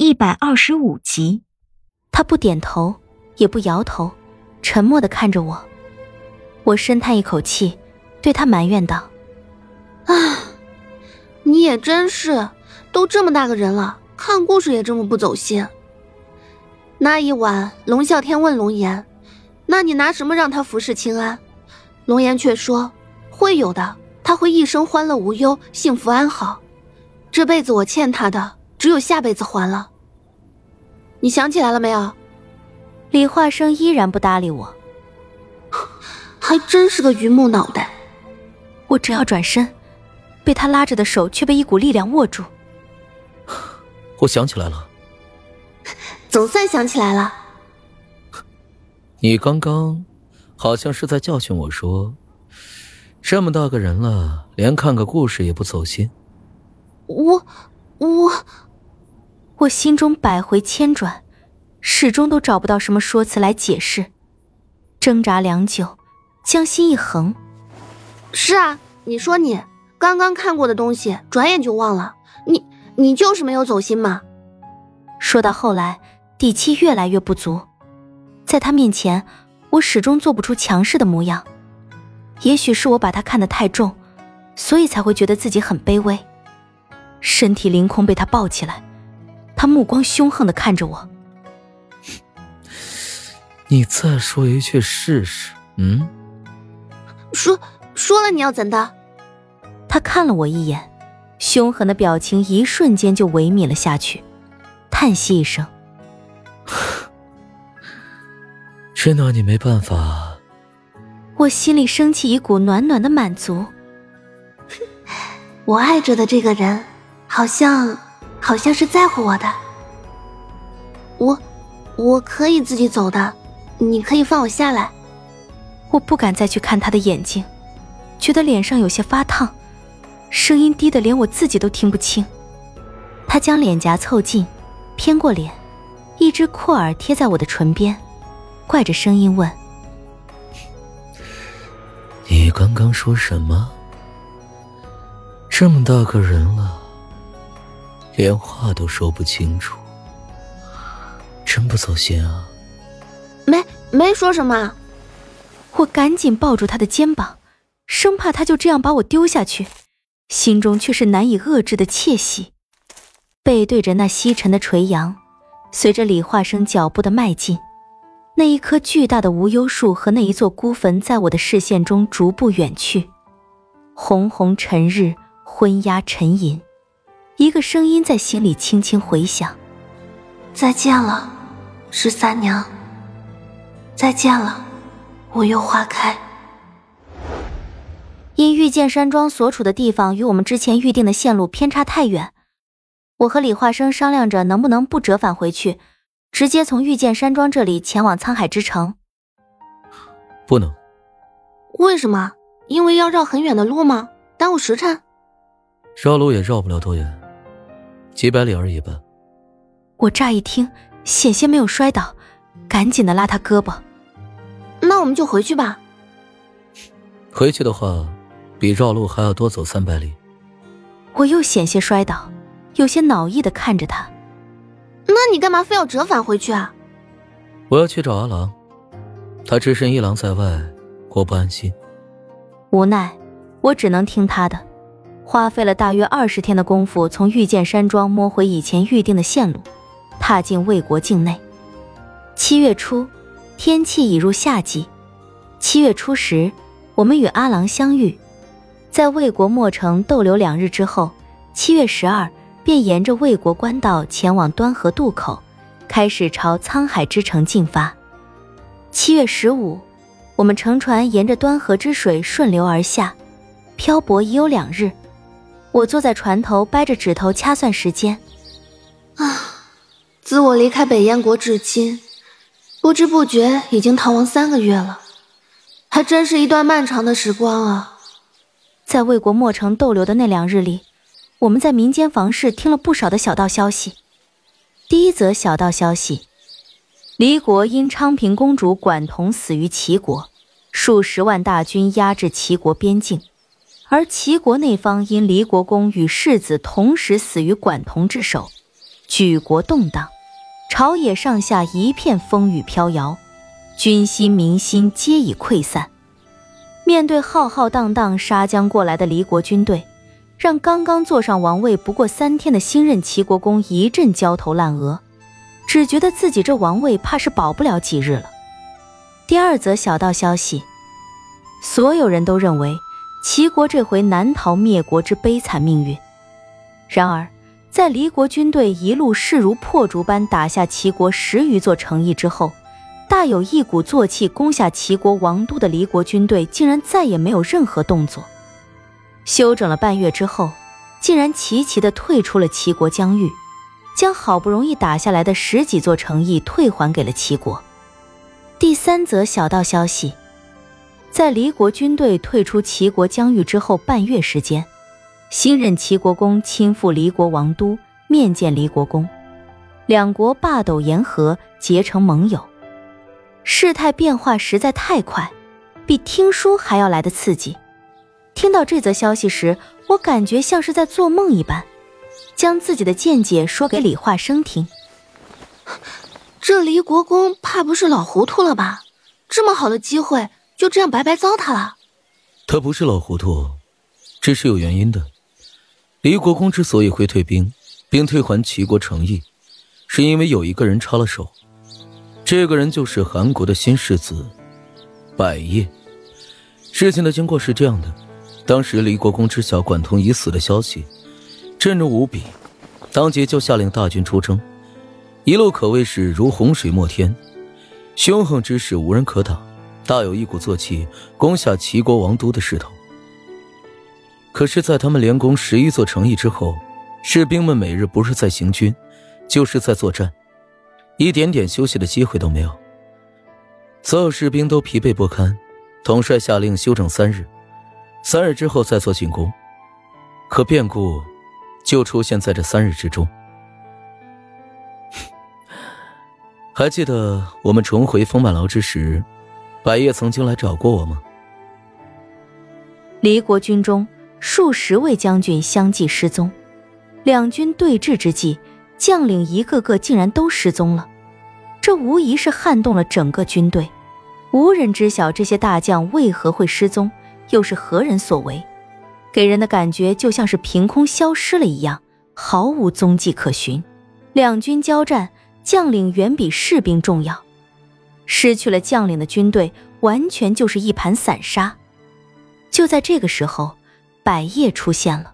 一百二十五集，他不点头，也不摇头，沉默的看着我。我深叹一口气，对他埋怨道：“啊，你也真是，都这么大个人了，看故事也这么不走心。”那一晚，龙啸天问龙岩：“那你拿什么让他服侍清安？”龙岩却说：“会有的，他会一生欢乐无忧，幸福安好。这辈子我欠他的。”只有下辈子还了。你想起来了没有？李化生依然不搭理我，还真是个榆木脑袋。我正要转身，被他拉着的手却被一股力量握住。我想起来了，总算想起来了。你刚刚好像是在教训我说，这么大个人了，连看个故事也不走心。我，我。我心中百回千转，始终都找不到什么说辞来解释，挣扎良久，将心一横。是啊，你说你刚刚看过的东西，转眼就忘了，你你就是没有走心嘛。说到后来，底气越来越不足，在他面前，我始终做不出强势的模样。也许是我把他看得太重，所以才会觉得自己很卑微，身体凌空被他抱起来。他目光凶横的看着我，你再说一句试试，嗯？说说了你要怎的？他看了我一眼，凶狠的表情一瞬间就萎靡了下去，叹息一声：“真拿你没办法。”我心里升起一股暖暖的满足。我爱着的这个人，好像。好像是在乎我的，我我可以自己走的，你可以放我下来。我不敢再去看他的眼睛，觉得脸上有些发烫，声音低的连我自己都听不清。他将脸颊凑近，偏过脸，一只阔耳贴在我的唇边，怪着声音问：“你刚刚说什么？这么大个人了。”连话都说不清楚，真不走心啊！没没说什么，我赶紧抱住他的肩膀，生怕他就这样把我丢下去，心中却是难以遏制的窃喜。背对着那西沉的垂杨，随着李化生脚步的迈进，那一棵巨大的无忧树和那一座孤坟在我的视线中逐步远去。红红尘日，昏鸦沉吟。一个声音在心里轻轻回响：“再见了，十三娘。再见了，无忧花开。”因御剑山庄所处的地方与我们之前预定的线路偏差太远，我和李化生商量着能不能不折返回去，直接从御剑山庄这里前往沧海之城。不能。为什么？因为要绕很远的路吗？耽误时辰？绕路也绕不了多远。几百里而已吧。我乍一听，险些没有摔倒，赶紧的拉他胳膊。那我们就回去吧。回去的话，比绕路还要多走三百里。我又险些摔倒，有些恼意的看着他。那你干嘛非要折返回去啊？我要去找阿郎，他只身一郎在外，我不安心。无奈，我只能听他的。花费了大约二十天的功夫，从御剑山庄摸回以前预定的线路，踏进魏国境内。七月初，天气已入夏季。七月初十，我们与阿郎相遇，在魏国墨城逗留两日之后，七月十二便沿着魏国官道前往端河渡口，开始朝沧海之城进发。七月十五，我们乘船沿着端河之水顺流而下，漂泊已有两日。我坐在船头，掰着指头掐算时间。啊，自我离开北燕国至今，不知不觉已经逃亡三个月了，还真是一段漫长的时光啊！在魏国墨城逗留的那两日里，我们在民间房事听了不少的小道消息。第一则小道消息：离国因昌平公主管彤死于齐国，数十万大军压制齐国边境。而齐国那方因离国公与世子同时死于管同之手，举国动荡，朝野上下一片风雨飘摇，军心民心皆已溃散。面对浩浩荡荡杀将过来的离国军队，让刚刚坐上王位不过三天的新任齐国公一阵焦头烂额，只觉得自己这王位怕是保不了几日了。第二则小道消息，所有人都认为齐国这回难逃灭国之悲惨命运。然而，在离国军队一路势如破竹般打下齐国十余座城邑之后，大有一鼓作气攻下齐国王都的离国军队，竟然再也没有任何动作。休整了半月之后，竟然齐齐的退出了齐国疆域，将好不容易打下来的十几座城邑退还给了齐国。第三则小道消息，在离国军队退出齐国疆域之后半月时间，新任齐国公亲赴离国王都面见离国公，两国霸斗言和，结成盟友。事态变化实在太快，比听书还要来的刺激。听到这则消息时，我感觉像是在做梦一般，将自己的见解说给李化生听。这离国公怕不是老糊涂了吧？这么好的机会就这样白白糟蹋了。他不是老糊涂，这是有原因的。离国公之所以会退兵，并退还齐国诚意，是因为有一个人插了手。这个人就是韩国的新世子，百叶。事情的经过是这样的：当时离国公知晓管通已死的消息，震怒无比，当即就下令大军出征，一路可谓是如洪水冒天，凶横之势无人可挡，大有一鼓作气攻下齐国王都的势头。可是，在他们连攻十一座城邑之后，士兵们每日不是在行军，就是在作战。一点点休息的机会都没有，所有士兵都疲惫不堪。统帅下令休整三日，三日之后再做进攻。可变故就出现在这三日之中。还记得我们重回风满牢之时，百叶曾经来找过我吗？离国军中数十位将军相继失踪，两军对峙之际。将领一个个竟然都失踪了，这无疑是撼动了整个军队。无人知晓这些大将为何会失踪，又是何人所为，给人的感觉就像是凭空消失了一样，毫无踪迹可寻。两军交战，将领远比士兵重要，失去了将领的军队完全就是一盘散沙。就在这个时候，百叶出现了。